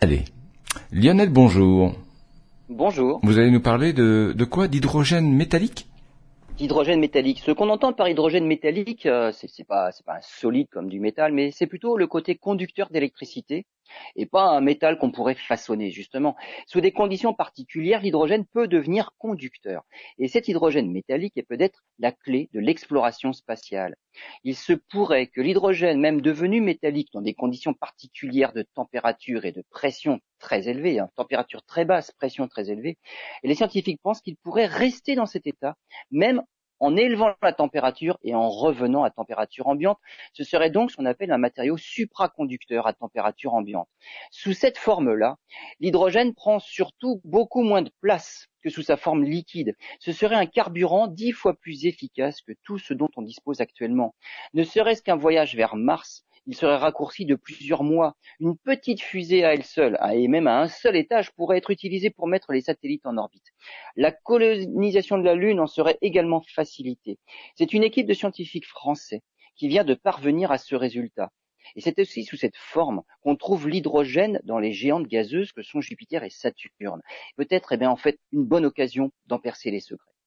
Allez. Lionel, bonjour. Bonjour. Vous allez nous parler de, de quoi? D'hydrogène métallique? D'hydrogène métallique. Ce qu'on entend par hydrogène métallique, euh, c'est pas c'est pas un solide comme du métal, mais c'est plutôt le côté conducteur d'électricité et pas un métal qu'on pourrait façonner justement. Sous des conditions particulières, l'hydrogène peut devenir conducteur. Et cet hydrogène métallique est peut-être la clé de l'exploration spatiale. Il se pourrait que l'hydrogène, même devenu métallique dans des conditions particulières de température et de pression très élevées, hein, température très basse, pression très élevée, les scientifiques pensent qu'il pourrait rester dans cet état, même en élevant la température et en revenant à température ambiante. Ce serait donc ce qu'on appelle un matériau supraconducteur à température ambiante. Sous cette forme-là, l'hydrogène prend surtout beaucoup moins de place que sous sa forme liquide. Ce serait un carburant dix fois plus efficace que tout ce dont on dispose actuellement. Ne serait-ce qu'un voyage vers Mars il serait raccourci de plusieurs mois. Une petite fusée à elle seule, et même à un seul étage, pourrait être utilisée pour mettre les satellites en orbite. La colonisation de la Lune en serait également facilitée. C'est une équipe de scientifiques français qui vient de parvenir à ce résultat. Et c'est aussi sous cette forme qu'on trouve l'hydrogène dans les géantes gazeuses que sont Jupiter et Saturne. Peut-être, eh bien, en fait, une bonne occasion d'en percer les secrets.